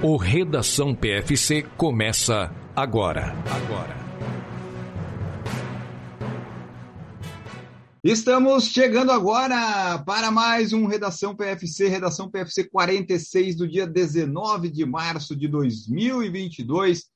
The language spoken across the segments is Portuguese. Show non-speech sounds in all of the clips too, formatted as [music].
O Redação PFC começa agora. Agora. Estamos chegando agora para mais um Redação PFC, Redação PFC 46 do dia 19 de março de 2022.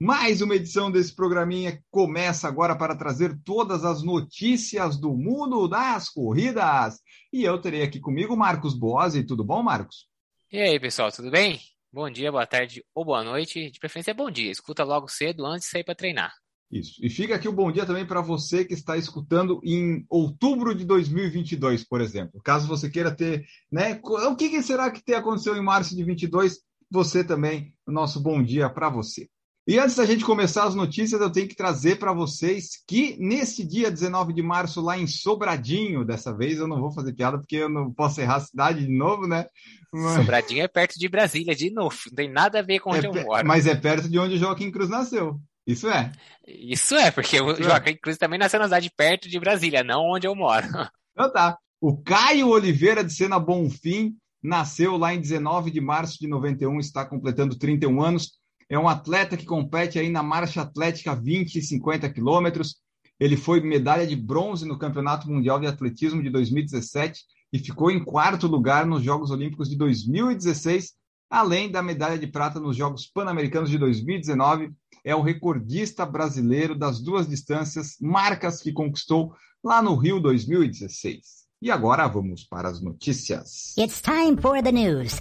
Mais uma edição desse programinha começa agora para trazer todas as notícias do mundo das corridas. E eu terei aqui comigo Marcos Boazzi. Tudo bom, Marcos? E aí, pessoal, tudo bem? Bom dia, boa tarde ou boa noite. De preferência é bom dia. Escuta logo cedo antes de sair para treinar. Isso. E fica aqui o bom dia também para você que está escutando em outubro de 2022, por exemplo. Caso você queira ter, né? O que, será que aconteceu em março de 22? Você também, o nosso bom dia para você. E antes da gente começar as notícias, eu tenho que trazer para vocês que nesse dia 19 de março, lá em Sobradinho, dessa vez eu não vou fazer piada porque eu não posso errar a cidade de novo, né? Mas... Sobradinho é perto de Brasília, de novo, não tem nada a ver com onde é, eu moro. Mas é perto de onde o Joaquim Cruz nasceu. Isso é. Isso é, porque Isso o é. Joaquim é. Cruz também nasceu na cidade perto de Brasília, não onde eu moro. Então tá. O Caio Oliveira de Sena Bonfim nasceu lá em 19 de março de 91, está completando 31 anos é um atleta que compete aí na marcha atlética 20 e 50 quilômetros. Ele foi medalha de bronze no Campeonato Mundial de Atletismo de 2017 e ficou em quarto lugar nos Jogos Olímpicos de 2016, além da medalha de prata nos Jogos Pan-Americanos de 2019. É o recordista brasileiro das duas distâncias, marcas que conquistou lá no Rio 2016. E agora vamos para as notícias. It's time for the news.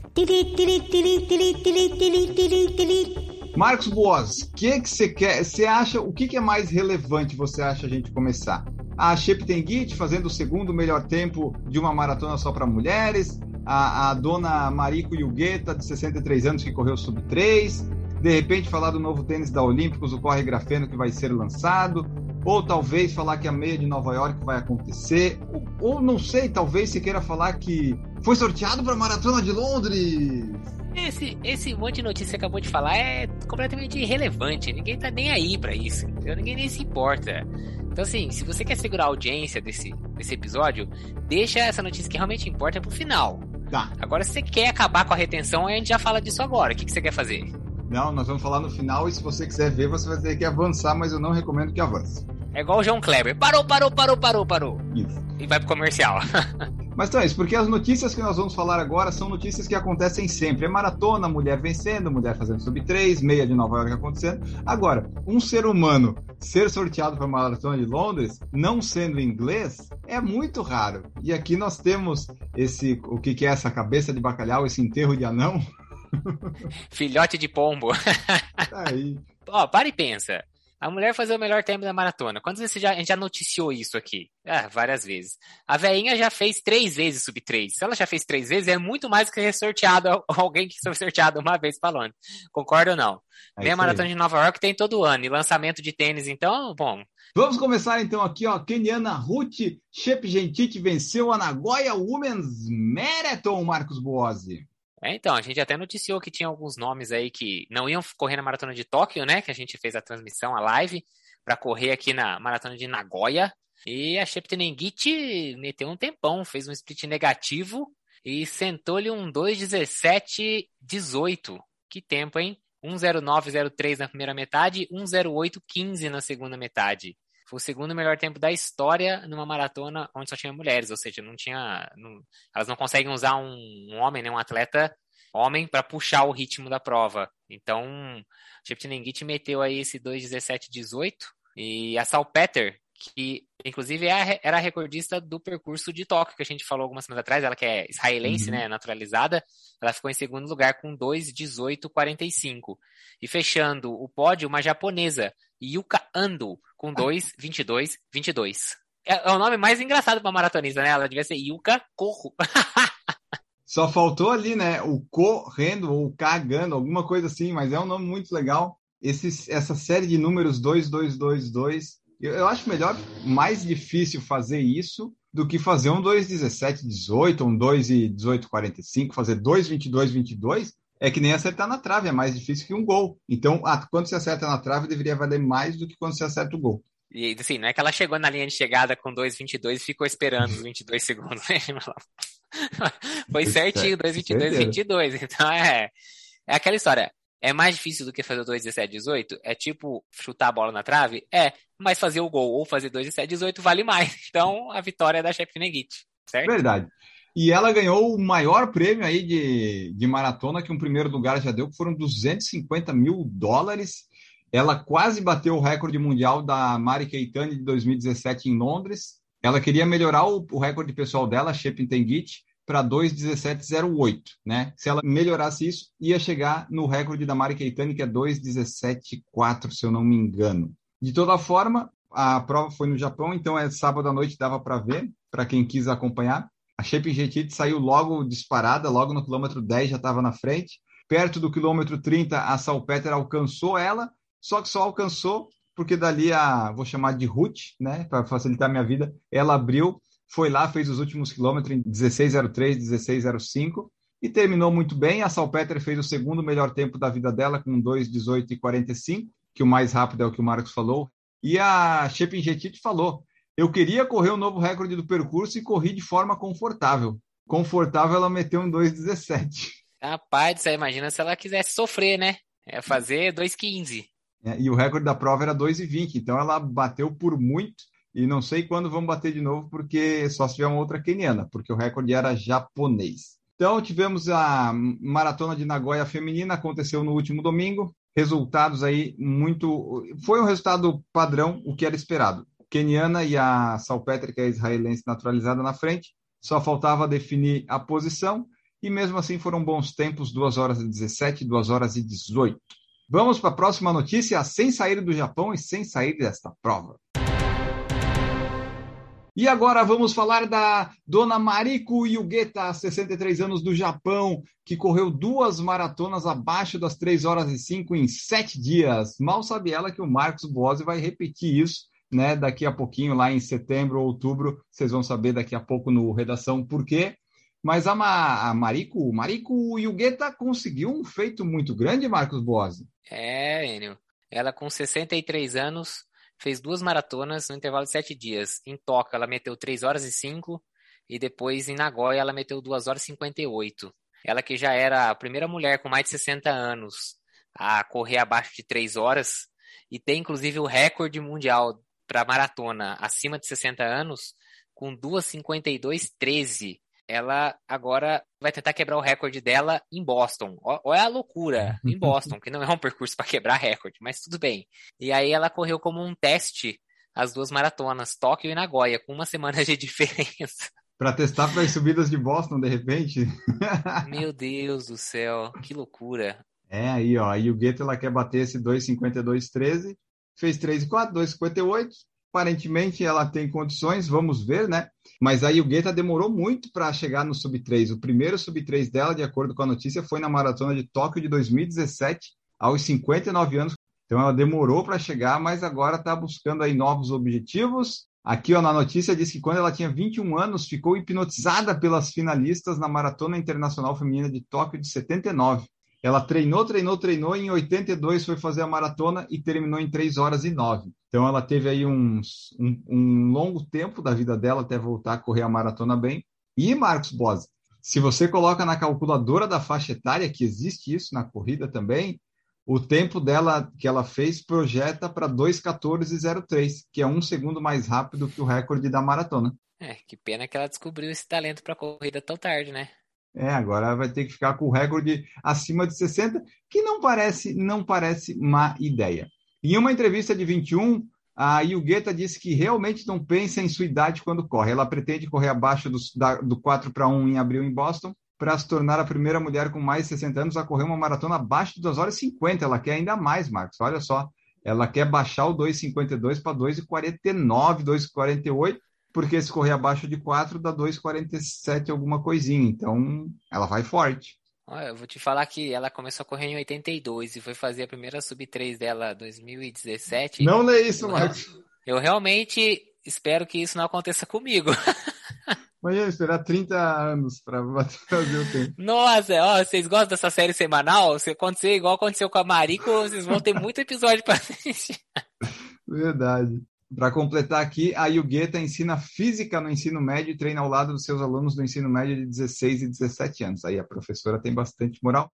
Marcos Boas, o que que você quer? Você acha o que, que é mais relevante? Você acha a gente começar? A Sheptengit fazendo o segundo melhor tempo de uma maratona só para mulheres, a, a dona Mariko Yugueta, de 63 anos, que correu sub 3, de repente falar do novo tênis da Olímpicos, o Corre Grafeno, que vai ser lançado, ou talvez falar que a meia de Nova York vai acontecer, ou, ou não sei, talvez você queira falar que foi sorteado para a Maratona de Londres. Esse, esse monte de notícia que você acabou de falar é completamente irrelevante. Ninguém tá nem aí para isso. Entendeu? Ninguém nem se importa. Então, assim, se você quer segurar a audiência desse, desse episódio, deixa essa notícia que realmente importa pro final. Tá. Agora, se você quer acabar com a retenção, a gente já fala disso agora. O que, que você quer fazer? Não, nós vamos falar no final e se você quiser ver, você vai ter que avançar, mas eu não recomendo que avance. É igual o João Kleber. Parou, parou, parou, parou, parou. Isso. E vai pro comercial. [laughs] Mas então é isso, porque as notícias que nós vamos falar agora são notícias que acontecem sempre. É maratona, mulher vencendo, mulher fazendo sub 3, meia de Nova York acontecendo. Agora, um ser humano ser sorteado para a maratona de Londres, não sendo inglês, é muito raro. E aqui nós temos esse, o que, que é essa cabeça de bacalhau, esse enterro de anão. [laughs] [laughs] Filhote de pombo. Tá aí. [laughs] Ó, para e pensa. A mulher fazer o melhor tempo da maratona. Quantas vezes já, a gente já noticiou isso aqui? Ah, várias vezes. A veinha já fez três vezes sub 3. Se ela já fez três vezes, é muito mais que sorteado [laughs] alguém que foi sorteado uma vez falando. Concorda ou não? É Meia maratona aí. de Nova York tem todo ano. E lançamento de tênis, então, bom. Vamos começar então aqui, ó. Keniana Ruth Shepgentit venceu a Nagoya Women's Marathon, Marcos Boazzi. É, então, a gente até noticiou que tinha alguns nomes aí que não iam correr na maratona de Tóquio, né? Que a gente fez a transmissão, a live, para correr aqui na maratona de Nagoya. E a Sheptenengit meteu um tempão, fez um split negativo e sentou-lhe um 2,17,18. Que tempo, hein? 1,09,03 na primeira metade, 1,08,15 na segunda metade. Foi o segundo melhor tempo da história numa maratona onde só tinha mulheres, ou seja, não tinha. Não, elas não conseguem usar um, um homem, né, um atleta homem, para puxar o ritmo da prova. Então, Cheptenengit meteu aí esse 2,17,18 e a Salpeter, que inclusive é era a recordista do percurso de Tóquio, que a gente falou algumas semanas atrás, ela que é israelense, uhum. né, naturalizada, ela ficou em segundo lugar com 2,18,45. E fechando o pódio, uma japonesa, Yuka Ando, com 2, 22, 22. É, o nome mais engraçado pra maratonista, né? Ela devia ser Yuka Corro. [laughs] Só faltou ali, né? O correndo ou cagando, alguma coisa assim, mas é um nome muito legal. Esse, essa série de números 2222, eu, eu acho melhor, mais difícil fazer isso do que fazer um 2,17,18, um 2,18,45, fazer 2,22,22, é que nem acertar na trave, é mais difícil que um gol. Então, ah, quando você acerta na trave, deveria valer mais do que quando você acerta o gol. E assim, não é que ela chegou na linha de chegada com 2,22 e ficou esperando os 22 segundos. [laughs] Foi certinho, 2,22, 22. Então é, É aquela história. É mais difícil do que fazer o 2, 17, 18? É tipo chutar a bola na trave? É, mas fazer o gol ou fazer 2, 17, 18 vale mais. [laughs] Então a vitória é da Chef Negit, certo? Verdade. E ela ganhou o maior prêmio aí de, de maratona que um primeiro lugar já deu, que foram 250 mil dólares. Ela quase bateu o recorde mundial da Mari Keitani de 2017 em Londres. Ela queria melhorar o, o recorde pessoal dela, Shepin Tengit, para 2,1708, né? Se ela melhorasse isso, ia chegar no recorde da Mari Keitani, que é 2,174, se eu não me engano. De toda forma, a prova foi no Japão, então é sábado à noite, dava para ver, para quem quis acompanhar. A Shape saiu logo disparada, logo no quilômetro 10 já estava na frente. Perto do quilômetro 30, a Salpeter alcançou ela, só que só alcançou porque dali a, vou chamar de Ruth, né, para facilitar minha vida, ela abriu foi lá, fez os últimos quilômetros em 16,03, 16,05 e terminou muito bem. A Salpeter fez o segundo melhor tempo da vida dela com 2,18 e 45, que o mais rápido é o que o Marcos falou. E a Shepin falou: eu queria correr o novo recorde do percurso e corri de forma confortável. Confortável ela meteu um 2,17. Rapaz, você imagina se ela quisesse sofrer, né? É fazer 2,15. É, e o recorde da prova era 2,20, então ela bateu por muito e não sei quando vamos bater de novo, porque só se tiver uma outra keniana, porque o recorde era japonês. Então, tivemos a maratona de Nagoya feminina, aconteceu no último domingo. Resultados aí muito. Foi um resultado padrão, o que era esperado. Keniana e a Salpetric, a israelense naturalizada na frente. Só faltava definir a posição. E mesmo assim foram bons tempos, 2 horas e 17, 2 horas e 18. Vamos para a próxima notícia, sem sair do Japão e sem sair desta prova. E agora vamos falar da dona Mariko Yugeta, 63 anos do Japão, que correu duas maratonas abaixo das 3 horas e 5 em 7 dias. Mal sabe ela que o Marcos Bose vai repetir isso né, daqui a pouquinho, lá em setembro ou outubro. Vocês vão saber daqui a pouco no Redação por quê. Mas a, Ma, a Mariko, Mariko Yugeta conseguiu um feito muito grande, Marcos Bose. É, Enio. Ela com 63 anos fez duas maratonas no intervalo de sete dias. Em Toca, ela meteu 3 horas e 5 e depois em Nagoya ela meteu 2 horas e 58. Ela que já era a primeira mulher com mais de 60 anos a correr abaixo de 3 horas e tem inclusive o recorde mundial para maratona acima de 60 anos com 2:52:13 ela agora vai tentar quebrar o recorde dela em Boston. Olha a loucura, em [laughs] Boston, que não é um percurso para quebrar recorde, mas tudo bem. E aí ela correu como um teste as duas maratonas, Tóquio e Nagoya, com uma semana de [laughs] diferença. Para testar para as subidas de Boston, de repente? [laughs] Meu Deus do céu, que loucura. É aí, ó. E o Gueto ela quer bater esse 2,52,13, fez 3,4, 2,58, aparentemente ela tem condições, vamos ver, né? Mas aí o Guetta demorou muito para chegar no sub 3. O primeiro sub 3 dela, de acordo com a notícia, foi na maratona de Tóquio de 2017, aos 59 anos. Então ela demorou para chegar, mas agora está buscando aí novos objetivos. Aqui ó, na notícia diz que quando ela tinha 21 anos, ficou hipnotizada pelas finalistas na Maratona Internacional Feminina de Tóquio de 79. Ela treinou, treinou, treinou, e em 82 foi fazer a maratona e terminou em 3 horas e 9. Então ela teve aí uns, um, um longo tempo da vida dela até voltar a correr a maratona bem. E Marcos Bosi, se você coloca na calculadora da faixa etária, que existe isso na corrida também, o tempo dela que ela fez projeta para 2,14,03, que é um segundo mais rápido que o recorde da maratona. É, que pena que ela descobriu esse talento para corrida tão tarde, né? É, agora vai ter que ficar com o recorde acima de 60, que não parece, não parece má ideia. Em uma entrevista de 21, a Yugueta disse que realmente não pensa em sua idade quando corre. Ela pretende correr abaixo do, da, do 4 para 1 em abril em Boston para se tornar a primeira mulher com mais de 60 anos a correr uma maratona abaixo de 2 horas e 50. Ela quer ainda mais, Marcos. Olha só. Ela quer baixar o 2,52 para 2,49, 2,48, porque se correr abaixo de 4 dá 2,47 alguma coisinha. Então, ela vai forte. Eu vou te falar que ela começou a correr em 82 e foi fazer a primeira sub-3 dela em 2017. Não lê isso, Marcos. Eu realmente espero que isso não aconteça comigo. [laughs] Imagina esperar 30 anos para fazer o tempo. Nossa, ó, vocês gostam dessa série semanal? Se acontecer igual aconteceu com a Marico, vocês vão ter muito episódio para [laughs] assistir. Verdade. Para completar aqui, a Yugueta ensina física no ensino médio e treina ao lado dos seus alunos do ensino médio de 16 e 17 anos. Aí a professora tem bastante moral.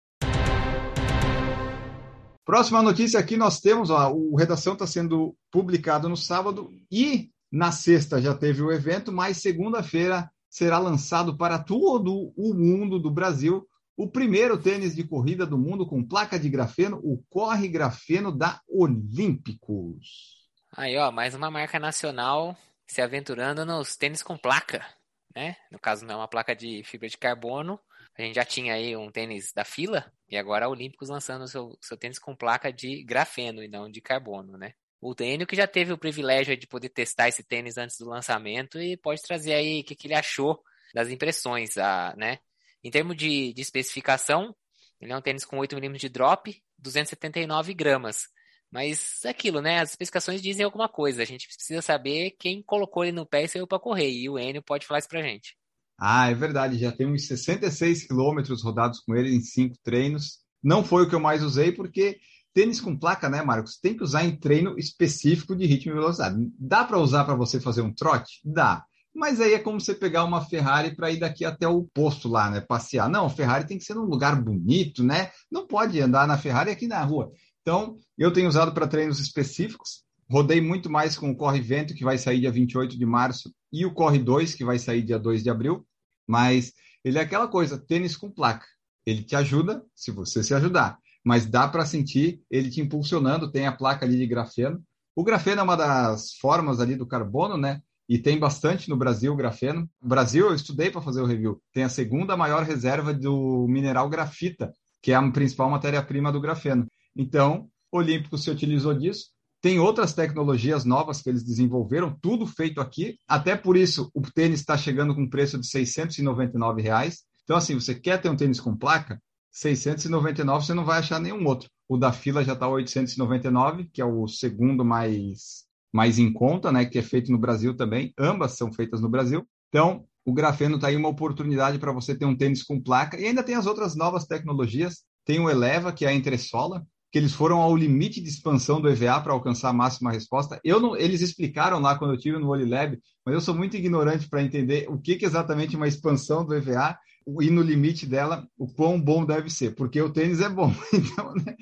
Próxima notícia aqui nós temos, ó, o Redação está sendo publicado no sábado e na sexta já teve o evento, mas segunda-feira será lançado para todo o mundo do Brasil o primeiro tênis de corrida do mundo com placa de grafeno, o Corre Grafeno da Olímpicos. Aí, ó, mais uma marca nacional se aventurando nos tênis com placa, né? No caso, não é uma placa de fibra de carbono. A gente já tinha aí um tênis da fila e agora a Olímpicos lançando seu, seu tênis com placa de grafeno e não de carbono, né? O Daniel que já teve o privilégio de poder testar esse tênis antes do lançamento e pode trazer aí o que, que ele achou das impressões, a, né? Em termos de, de especificação, ele é um tênis com 8 mm de drop, 279 gramas. Mas é aquilo, né? As especificações dizem alguma coisa. A gente precisa saber quem colocou ele no pé e saiu para correr. E o Enio pode falar isso pra gente. Ah, é verdade. Já tem uns 66 quilômetros rodados com ele em cinco treinos. Não foi o que eu mais usei, porque tênis com placa, né, Marcos? Tem que usar em treino específico de ritmo e velocidade. Dá para usar para você fazer um trote? Dá. Mas aí é como você pegar uma Ferrari para ir daqui até o posto lá, né? Passear. Não, Ferrari tem que ser num lugar bonito, né? Não pode andar na Ferrari aqui na rua. Então, eu tenho usado para treinos específicos. Rodei muito mais com o Corre Vento, que vai sair dia 28 de março, e o Corre 2, que vai sair dia 2 de abril. Mas ele é aquela coisa, tênis com placa. Ele te ajuda se você se ajudar. Mas dá para sentir ele te impulsionando, tem a placa ali de grafeno. O grafeno é uma das formas ali do carbono, né? e tem bastante no Brasil o grafeno. No Brasil, eu estudei para fazer o review, tem a segunda maior reserva do mineral grafita, que é a principal matéria-prima do grafeno. Então, o Olímpico se utilizou disso. Tem outras tecnologias novas que eles desenvolveram, tudo feito aqui. Até por isso, o tênis está chegando com preço de 699 reais. Então, assim, você quer ter um tênis com placa? 699 você não vai achar nenhum outro. O da fila já está 899, que é o segundo mais mais em conta, né, que é feito no Brasil também. Ambas são feitas no Brasil. Então, o grafeno está aí uma oportunidade para você ter um tênis com placa. E ainda tem as outras novas tecnologias. Tem o Eleva, que é a entressola, que eles foram ao limite de expansão do EVA para alcançar a máxima resposta. Eu não, eles explicaram lá quando eu tive no Olilab, mas eu sou muito ignorante para entender o que, que exatamente uma expansão do EVA e no limite dela o quão bom deve ser, porque o tênis é bom. [laughs] Então, né,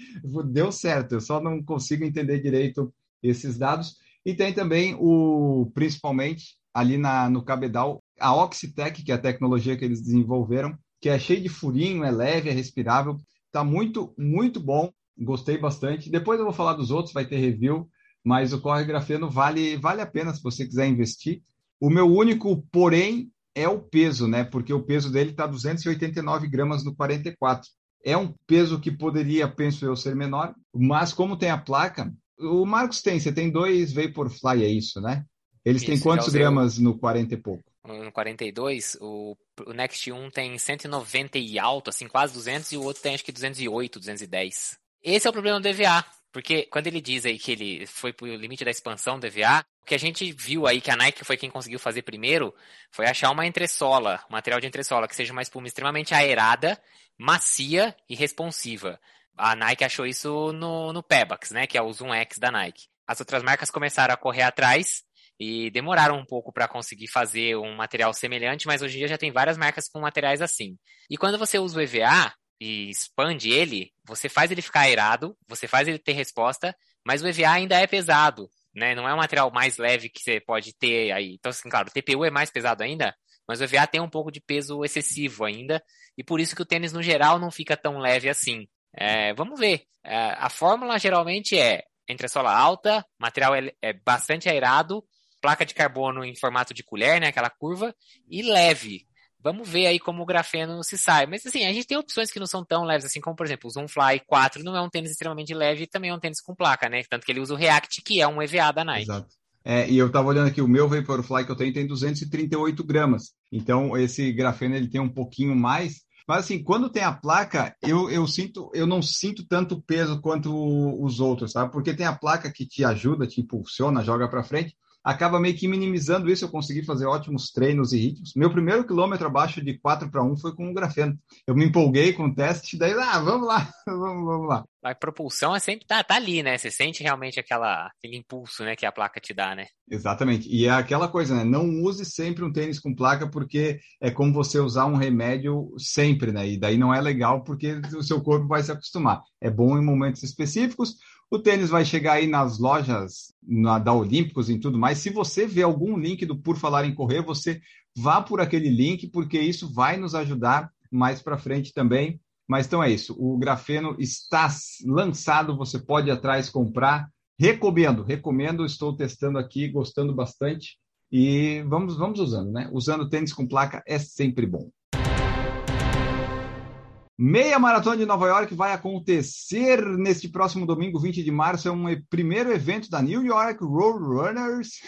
deu certo. Eu só não consigo entender direito esses dados. E tem também o, principalmente ali na, no cabedal, a Oxitec, que é a tecnologia que eles desenvolveram, que é cheio de furinho, é leve, é respirável, está muito, muito bom, gostei bastante. Depois eu vou falar dos outros, vai ter review, mas o Corre Grafeno vale, vale a pena se você quiser investir. O meu único, porém, é o peso, né? Porque o peso dele está 289 gramas no 44. É um peso que poderia, penso eu, ser menor, mas como tem a placa, o Marcos tem, você tem dois Vaporfly, é isso, né? Eles isso, têm quantos gramas no 40 e pouco? No 42, o, o Next 1 tem 190 e alto, assim, quase 200, e o outro tem acho que 208, 210. Esse é o problema do EVA, porque quando ele diz aí que ele foi pro limite da expansão do EVA, o que a gente viu aí que a Nike foi quem conseguiu fazer primeiro foi achar uma entressola, um material de entressola que seja uma espuma extremamente aerada, macia e responsiva. A Nike achou isso no, no Pebax, né? Que é o Zoom X da Nike. As outras marcas começaram a correr atrás e demoraram um pouco para conseguir fazer um material semelhante, mas hoje em dia já tem várias marcas com materiais assim. E quando você usa o EVA e expande ele, você faz ele ficar aerado, você faz ele ter resposta, mas o EVA ainda é pesado, né? Não é um material mais leve que você pode ter aí. Então, assim, claro, o TPU é mais pesado ainda, mas o EVA tem um pouco de peso excessivo ainda, e por isso que o tênis no geral não fica tão leve assim. É, vamos ver. É, a fórmula geralmente é entressola alta, material é, é bastante aerado, placa de carbono em formato de colher, né, aquela curva, e leve. Vamos ver aí como o grafeno se sai. Mas assim, a gente tem opções que não são tão leves assim, como por exemplo, o Zoomfly 4 não é um tênis extremamente leve e também é um tênis com placa, né? Tanto que ele usa o React, que é um EVA da Nike. Exato. É, e eu estava olhando aqui, o meu Vaporfly que eu tenho tem 238 gramas. Então, esse grafeno ele tem um pouquinho mais, mas assim, quando tem a placa, eu, eu sinto, eu não sinto tanto peso quanto os outros, sabe? Porque tem a placa que te ajuda, te impulsiona, joga para frente. Acaba meio que minimizando isso. Eu consegui fazer ótimos treinos e ritmos. Meu primeiro quilômetro abaixo de 4 para 1 foi com o grafeno. Eu me empolguei com o teste, daí, ah, vamos lá, [laughs] vamos, vamos lá. A propulsão é sempre tá, tá ali, né? Você sente realmente aquela, aquele impulso, né, que a placa te dá, né? Exatamente. E é aquela coisa, né? Não use sempre um tênis com placa, porque é como você usar um remédio sempre, né? E daí não é legal porque o seu corpo vai se acostumar. É bom em momentos específicos. O tênis vai chegar aí nas lojas na, da Olímpicos e tudo mais. Se você vê algum link do Por Falar em Correr, você vá por aquele link, porque isso vai nos ajudar mais para frente também. Mas então é isso. O grafeno está lançado, você pode ir atrás comprar. Recomendo, recomendo. Estou testando aqui, gostando bastante. E vamos, vamos usando, né? Usando tênis com placa é sempre bom. Meia Maratona de Nova York vai acontecer neste próximo domingo, 20 de março. É um primeiro evento da New York Road Runners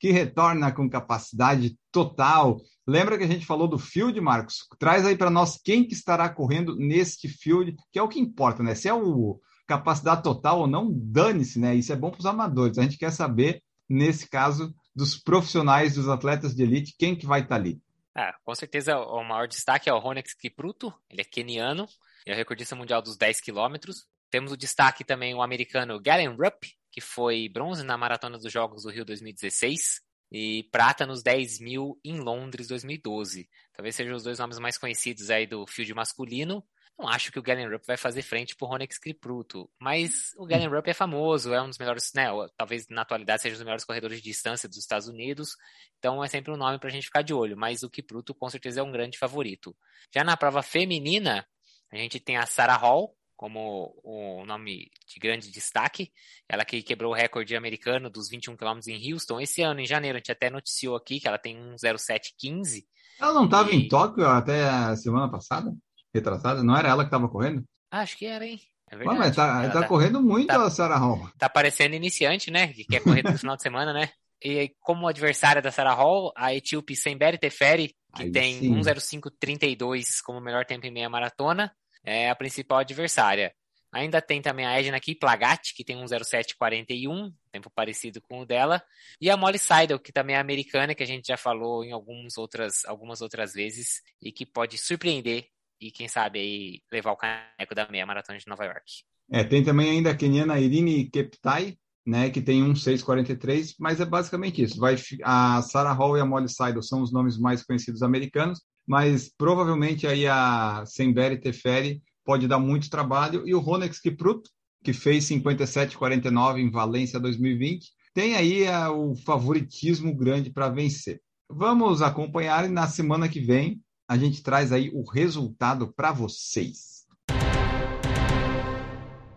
que retorna com capacidade total. Lembra que a gente falou do field, Marcos? Traz aí para nós quem que estará correndo neste field, que é o que importa, né? Se é o capacidade total ou não, dane-se, né? Isso é bom para os amadores. A gente quer saber, nesse caso, dos profissionais, dos atletas de elite, quem que vai estar tá ali. Ah, com certeza o maior destaque é o Ronex Kipruto, ele é keniano, é o recordista mundial dos 10 quilômetros. Temos o destaque também o americano Galen Rupp, que foi bronze na Maratona dos Jogos do Rio 2016 e prata nos 10 mil em Londres 2012. Talvez sejam os dois nomes mais conhecidos aí do field masculino. Não acho que o Galen Rupp vai fazer frente pro Ronex Kipruto, mas o Galen Rupp é famoso, é um dos melhores, né, talvez na atualidade seja um dos melhores corredores de distância dos Estados Unidos, então é sempre um nome pra gente ficar de olho, mas o Kipruto com certeza é um grande favorito. Já na prova feminina, a gente tem a Sarah Hall, como o nome de grande destaque. Ela que quebrou o recorde americano dos 21 km em Houston. Esse ano, em janeiro, a gente até noticiou aqui que ela tem um 0715. Ela não estava e... em Tóquio até a semana passada? Retratada? Não era ela que estava correndo? Acho que era, hein? É verdade. Ué, mas tá, tá, tá, correndo muito tá, a Sarah Hall. Tá parecendo iniciante, né? Que quer correr no final de semana, né? E como adversária da Sarah Hall, a etíope Semberi Teferi, que Aí tem 1,0532 como melhor tempo em meia maratona, é a principal adversária. Ainda tem também a Edna Kiplagat, que tem 1,0741, tempo parecido com o dela. E a Molly Seidel, que também é americana, que a gente já falou em algumas outras, algumas outras vezes, e que pode surpreender e quem sabe aí levar o caneco da meia maratona de Nova York. É, tem também ainda a keniana Irine Keptai, né, que tem um 6,43, mas é basicamente isso. Vai, a Sarah Hall e a Molly Seidel são os nomes mais conhecidos americanos, mas provavelmente aí a Semberi Teferi pode dar muito trabalho, e o Ronex Kipruto, que fez 57,49 em Valência 2020, tem aí a, o favoritismo grande para vencer. Vamos acompanhar e na semana que vem a gente traz aí o resultado para vocês.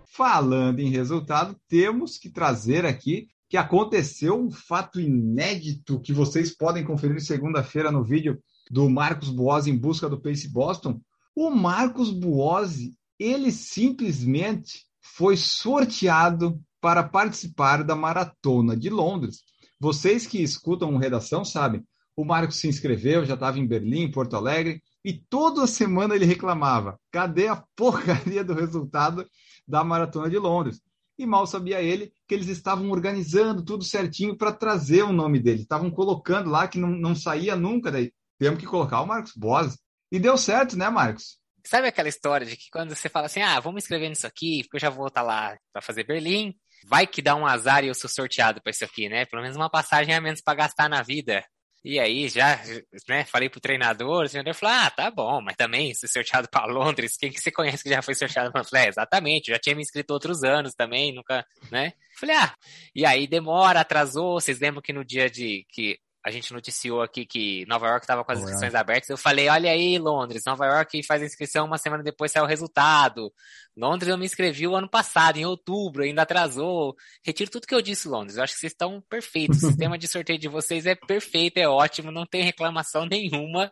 Falando em resultado, temos que trazer aqui que aconteceu um fato inédito que vocês podem conferir segunda-feira no vídeo do Marcos Buozzi em busca do Pace Boston. O Marcos Buozzi, ele simplesmente foi sorteado para participar da maratona de Londres. Vocês que escutam redação sabem, o Marcos se inscreveu, já estava em Berlim, Porto Alegre, e toda semana ele reclamava: cadê a porcaria do resultado da maratona de Londres? E mal sabia ele que eles estavam organizando tudo certinho para trazer o nome dele. Estavam colocando lá que não, não saía nunca, daí temos que colocar o Marcos Boas. E deu certo, né, Marcos? Sabe aquela história de que quando você fala assim, ah, vamos escrever nisso aqui, porque eu já vou estar tá lá para fazer Berlim, vai que dá um azar e eu sou sorteado para isso aqui, né? Pelo menos uma passagem a menos para gastar na vida. E aí já, né, falei pro treinador, o treinador falou, ah, tá bom, mas também ser sorteado para Londres, quem que você conhece que já foi sorteado para Falei, é, exatamente, já tinha me inscrito outros anos também, nunca, né? Falei, ah, e aí demora, atrasou, vocês lembram que no dia de que a gente noticiou aqui que Nova York estava com as inscrições abertas. Eu falei, olha aí, Londres, Nova York faz a inscrição, uma semana depois sai o resultado. Londres eu me inscrevi o ano passado, em outubro, ainda atrasou. Retiro tudo que eu disse, Londres. Eu acho que vocês estão perfeitos. O [laughs] sistema de sorteio de vocês é perfeito, é ótimo, não tem reclamação [laughs] nenhuma.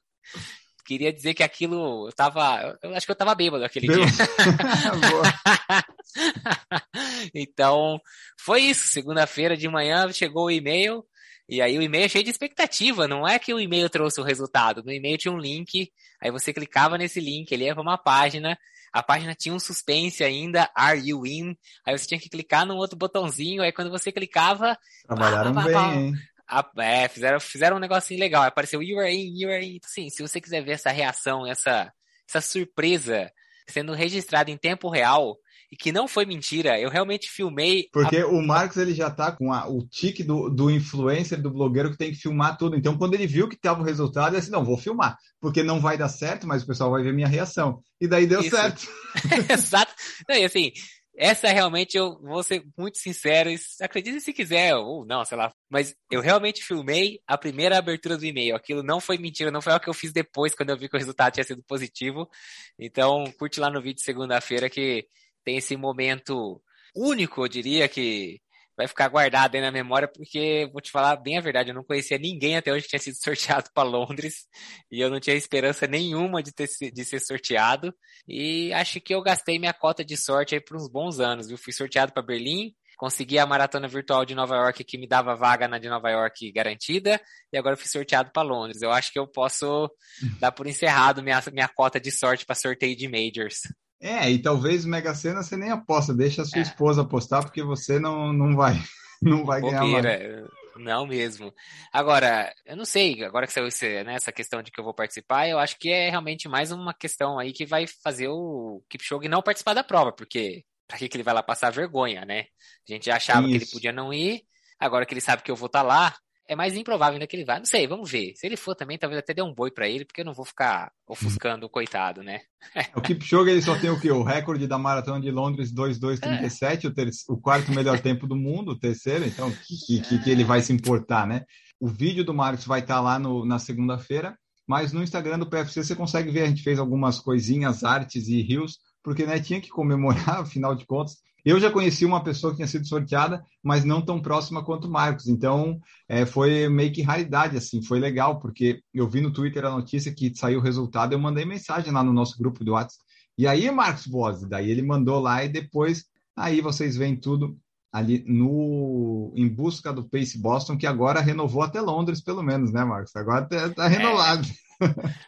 Queria dizer que aquilo eu tava. Eu acho que eu tava bêbado aquele dia. [laughs] então, foi isso. Segunda-feira de manhã chegou o e-mail e aí o e-mail é cheio de expectativa, não é que o e-mail trouxe o resultado. No e-mail tinha um link, aí você clicava nesse link, ele ia para uma página, a página tinha um suspense ainda, Are You In? Aí você tinha que clicar num outro botãozinho, aí quando você clicava. Trabalharam pá, pá, pá, bem? A, é, fizeram, fizeram um negocinho legal. Apareceu you are in, you are in. Então, assim, se você quiser ver essa reação, essa, essa surpresa sendo registrada em tempo real, e que não foi mentira. Eu realmente filmei. Porque a... o Marcos ele já tá com a, o tique do, do influencer, do blogueiro que tem que filmar tudo. Então, quando ele viu que tava o resultado, ele disse: não, vou filmar, porque não vai dar certo, mas o pessoal vai ver minha reação. E daí deu Isso. certo. [laughs] Exato. Não, e assim, essa realmente eu vou ser muito sincero, acredite se quiser, ou não, sei lá. Mas eu realmente filmei a primeira abertura do e-mail. Aquilo não foi mentira, não foi o que eu fiz depois, quando eu vi que o resultado tinha sido positivo. Então, curte lá no vídeo segunda-feira que tem esse momento único, eu diria, que vai ficar guardado aí na memória, porque vou te falar bem a verdade, eu não conhecia ninguém até hoje que tinha sido [laughs] sorteado para Londres e eu não tinha esperança nenhuma de, ter, de ser sorteado. E acho que eu gastei minha cota de sorte aí por uns bons anos, viu? Fui sorteado para Berlim, consegui a maratona virtual de Nova York que me dava vaga na de Nova York garantida e agora fui sorteado para Londres. Eu acho que eu posso dar por encerrado minha, minha cota de sorte para sorteio de majors. É, e talvez Mega Sena você nem aposta, deixa a sua é. esposa apostar, porque você não, não vai, [laughs] não vai ganhar mais. Não mesmo. Agora, eu não sei, agora que saiu esse, né, essa questão de que eu vou participar, eu acho que é realmente mais uma questão aí que vai fazer o Kipchoge não participar da prova, porque pra que, que ele vai lá passar vergonha, né? A gente já achava Isso. que ele podia não ir, agora que ele sabe que eu vou estar tá lá, é mais improvável ainda que ele vá. Não sei, vamos ver. Se ele for também, talvez até dê um boi para ele, porque eu não vou ficar ofuscando o coitado, né? [laughs] o Kipchoge ele só tem o que? O recorde da maratona de Londres 2,237, é. o, ter... o quarto melhor tempo do mundo, o terceiro, então que, que, que, ele vai se importar, né? O vídeo do Marcos vai estar tá lá no, na segunda-feira, mas no Instagram do PFC você consegue ver, a gente fez algumas coisinhas, artes e rios, porque né, tinha que comemorar, [laughs] afinal de contas, eu já conheci uma pessoa que tinha sido sorteada, mas não tão próxima quanto o Marcos. Então, é, foi meio que raridade, assim. Foi legal, porque eu vi no Twitter a notícia que saiu o resultado, eu mandei mensagem lá no nosso grupo do WhatsApp. E aí, Marcos Boas, daí ele mandou lá e depois, aí vocês veem tudo ali no em busca do Pace Boston, que agora renovou até Londres, pelo menos, né, Marcos? Agora tá, tá renovado. É.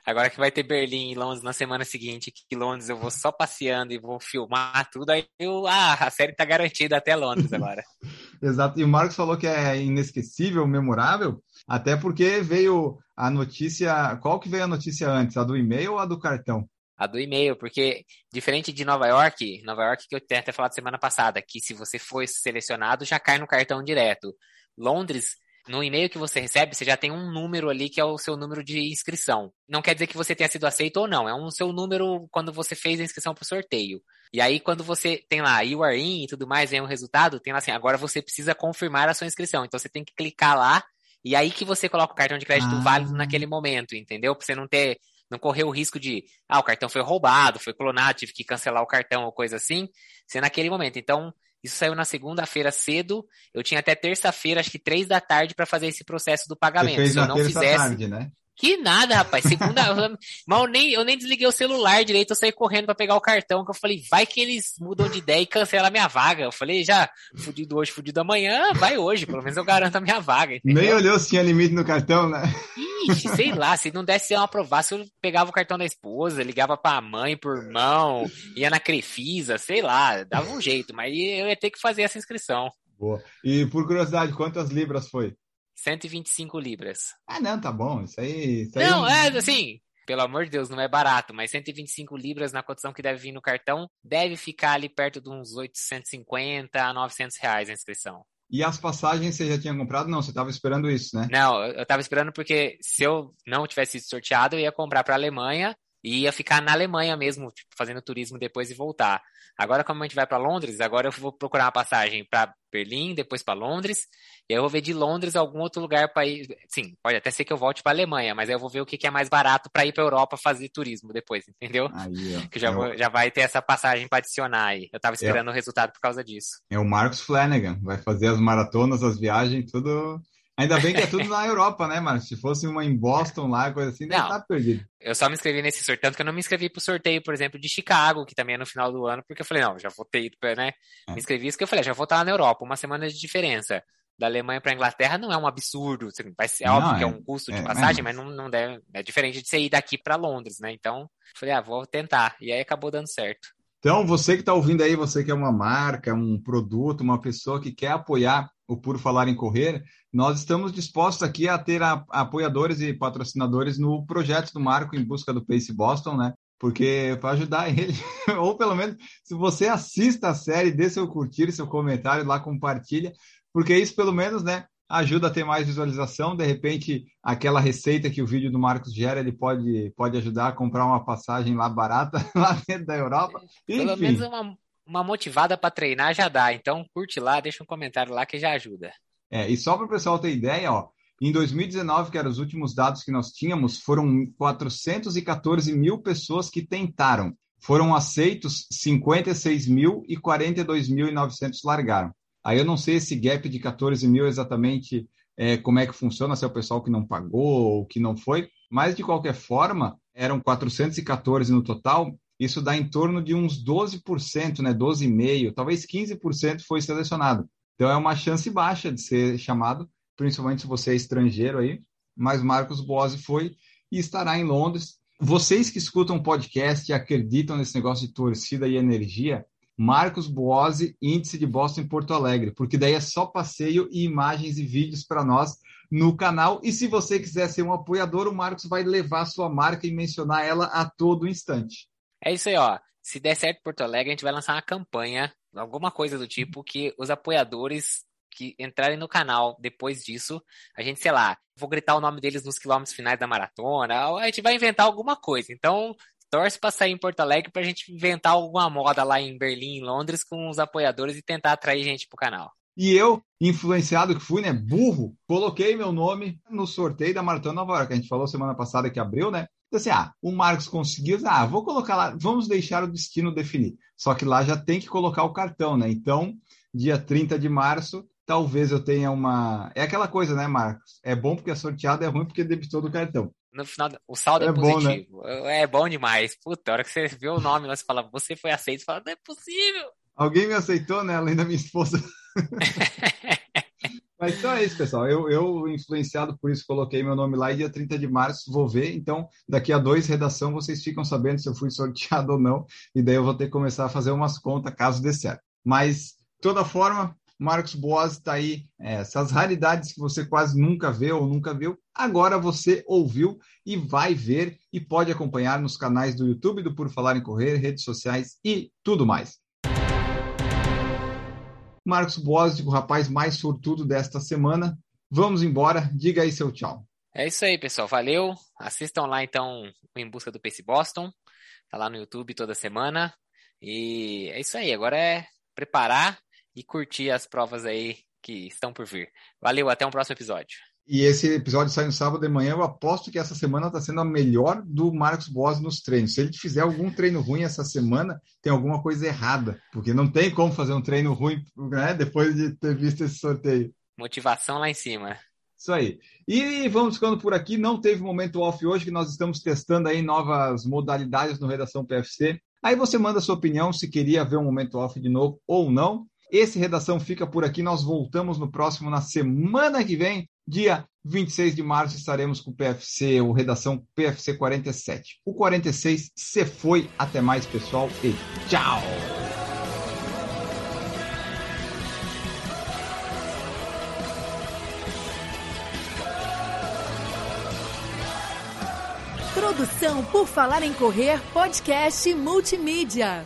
Agora que vai ter Berlim e Londres na semana seguinte, que Londres eu vou só passeando e vou filmar tudo, aí eu, ah, a série tá garantida até Londres agora. [laughs] Exato. E o Marcos falou que é inesquecível, memorável, até porque veio a notícia. Qual que veio a notícia antes? A do e-mail ou a do cartão? A do e-mail, porque diferente de Nova York, Nova York que eu até falado semana passada, que se você foi selecionado já cai no cartão direto. Londres no e-mail que você recebe, você já tem um número ali que é o seu número de inscrição. Não quer dizer que você tenha sido aceito ou não, é um seu número quando você fez a inscrição para o sorteio. E aí, quando você tem lá you are in e tudo mais, vem o um resultado, tem lá assim, agora você precisa confirmar a sua inscrição. Então você tem que clicar lá e aí que você coloca o cartão de crédito ah. válido naquele momento, entendeu? Para você não ter, não correr o risco de, ah, o cartão foi roubado, foi clonado, tive que cancelar o cartão ou coisa assim, ser naquele momento. Então, isso saiu na segunda-feira cedo. Eu tinha até terça-feira, acho que três da tarde, para fazer esse processo do pagamento. Se eu não fizesse. Tarde, né? Que nada, rapaz. Segunda. [laughs] mal nem, eu nem desliguei o celular direito, eu saí correndo para pegar o cartão, que eu falei, vai que eles mudam de ideia e cancelam a minha vaga. Eu falei, já, fudido hoje, fudido amanhã, vai hoje, pelo menos eu garanto a minha vaga. Entendeu? Nem olhou se tinha limite no cartão, né? Ixi, sei lá, se não desse uma aprovasse, eu pegava o cartão da esposa, ligava pra mãe, por irmão, ia na Crefisa, sei lá, dava um jeito, mas eu ia ter que fazer essa inscrição. Boa. E por curiosidade, quantas libras foi? 125 libras. Ah, não, tá bom. Isso aí. Isso não, aí... é assim. Pelo amor de Deus, não é barato, mas 125 libras na cotação que deve vir no cartão deve ficar ali perto de uns 850 a 900 reais a inscrição. E as passagens você já tinha comprado? Não, você estava esperando isso, né? Não, eu estava esperando porque se eu não tivesse sido sorteado, eu ia comprar para a Alemanha e ia ficar na Alemanha mesmo, tipo, fazendo turismo depois e voltar. Agora, como a gente vai para Londres, agora eu vou procurar uma passagem para Berlim, depois para Londres, e aí eu vou ver de Londres algum outro lugar para ir. Sim, pode até ser que eu volte para Alemanha, mas aí eu vou ver o que, que é mais barato para ir para Europa fazer turismo depois, [laughs] entendeu? Aí, que já, vou, já vai ter essa passagem para adicionar aí. Eu estava esperando é, o resultado por causa disso. É o Marcos Flanagan, vai fazer as maratonas, as viagens, tudo Ainda bem que é tudo na Europa, né, mano? Se fosse uma em Boston lá, coisa assim, estar tá perdido. Eu só me inscrevi nesse sorteio, tanto que eu não me inscrevi pro sorteio, por exemplo, de Chicago, que também é no final do ano, porque eu falei, não, já vou ter ido, né? É. Me inscrevi isso que eu falei, já vou estar lá na Europa, uma semana de diferença. Da Alemanha para Inglaterra não é um absurdo. Vai ser, é óbvio é, que é um custo de é, passagem, mas não, não deve. É diferente de você ir daqui para Londres, né? Então, falei, ah, vou tentar. E aí acabou dando certo. Então, você que está ouvindo aí, você que é uma marca, um produto, uma pessoa que quer apoiar o Por Falar em Correr, nós estamos dispostos aqui a ter a, apoiadores e patrocinadores no projeto do Marco em busca do Pace Boston, né? Porque para ajudar [laughs] ele, ou pelo menos se você assista a série, dê seu curtir, seu comentário lá, compartilha, porque isso pelo menos, né, ajuda a ter mais visualização. De repente, aquela receita que o vídeo do Marcos gera, ele pode, pode ajudar a comprar uma passagem lá barata, [laughs] lá dentro da Europa. Enfim. Pelo menos uma, uma motivada para treinar já dá. Então, curte lá, deixa um comentário lá que já ajuda. É, e só para o pessoal ter ideia, ó, em 2019, que eram os últimos dados que nós tínhamos, foram 414 mil pessoas que tentaram. Foram aceitos 56 mil e 42.900 largaram. Aí eu não sei esse gap de 14 mil exatamente é, como é que funciona, se é o pessoal que não pagou ou que não foi, mas de qualquer forma, eram 414 no total, isso dá em torno de uns 12%, né, 12,5%, talvez 15% foi selecionado. Então é uma chance baixa de ser chamado, principalmente se você é estrangeiro aí, mas Marcos Bose foi e estará em Londres. Vocês que escutam podcast e acreditam nesse negócio de torcida e energia, Marcos Boazzi, índice de Boston em Porto Alegre, porque daí é só passeio e imagens e vídeos para nós no canal. E se você quiser ser um apoiador, o Marcos vai levar sua marca e mencionar ela a todo instante. É isso aí, ó. Se der certo Porto Alegre, a gente vai lançar uma campanha, alguma coisa do tipo, que os apoiadores que entrarem no canal depois disso, a gente, sei lá, vou gritar o nome deles nos quilômetros finais da maratona, a gente vai inventar alguma coisa. Então, torce para sair em Porto Alegre para a gente inventar alguma moda lá em Berlim, em Londres, com os apoiadores e tentar atrair gente pro canal. E eu, influenciado que fui, né, burro, coloquei meu nome no sorteio da Maratona Nova York, que a gente falou semana passada que abriu, né? Então, assim, ah, o Marcos conseguiu, ah, vou colocar lá, vamos deixar o destino definir. Só que lá já tem que colocar o cartão, né? Então, dia 30 de março, talvez eu tenha uma. É aquela coisa, né, Marcos? É bom porque é sorteado, é ruim porque debitou do cartão no final, o saldo é, é positivo. Bom, né? É bom demais. Puta, a hora que você vê o nome, você fala, você foi aceito, você fala, não é possível. Alguém me aceitou, né? Além da minha esposa. [laughs] Mas então é isso, pessoal. Eu, eu, influenciado por isso, coloquei meu nome lá e dia 30 de março vou ver. Então, daqui a dois redação, vocês ficam sabendo se eu fui sorteado [laughs] ou não. E daí eu vou ter que começar a fazer umas contas caso dê certo. Mas, de toda forma, Marcos Boas está aí. É, essas raridades que você quase nunca vê ou nunca viu, agora você ouviu e vai ver e pode acompanhar nos canais do YouTube do Por Falar em Correr, redes sociais e tudo mais. Marcos Boas, o rapaz mais sortudo desta semana. Vamos embora. Diga aí seu tchau. É isso aí, pessoal. Valeu. Assistam lá então Em Busca do Pace Boston. Tá lá no YouTube toda semana. E é isso aí. Agora é preparar e curtir as provas aí que estão por vir. Valeu, até um próximo episódio. E esse episódio sai no sábado de manhã. Eu aposto que essa semana está sendo a melhor do Marcos Boas nos treinos. Se ele fizer algum treino ruim essa semana, tem alguma coisa errada. Porque não tem como fazer um treino ruim né, depois de ter visto esse sorteio. Motivação lá em cima. Isso aí. E vamos ficando por aqui. Não teve momento off hoje, que nós estamos testando aí novas modalidades no Redação PFC. Aí você manda sua opinião se queria ver um momento off de novo ou não. Esse Redação fica por aqui. Nós voltamos no próximo, na semana que vem, dia 26 de março, estaremos com o PFC, o Redação PFC 47. O 46 se foi. Até mais, pessoal, e tchau! Produção por Falar em Correr, podcast multimídia.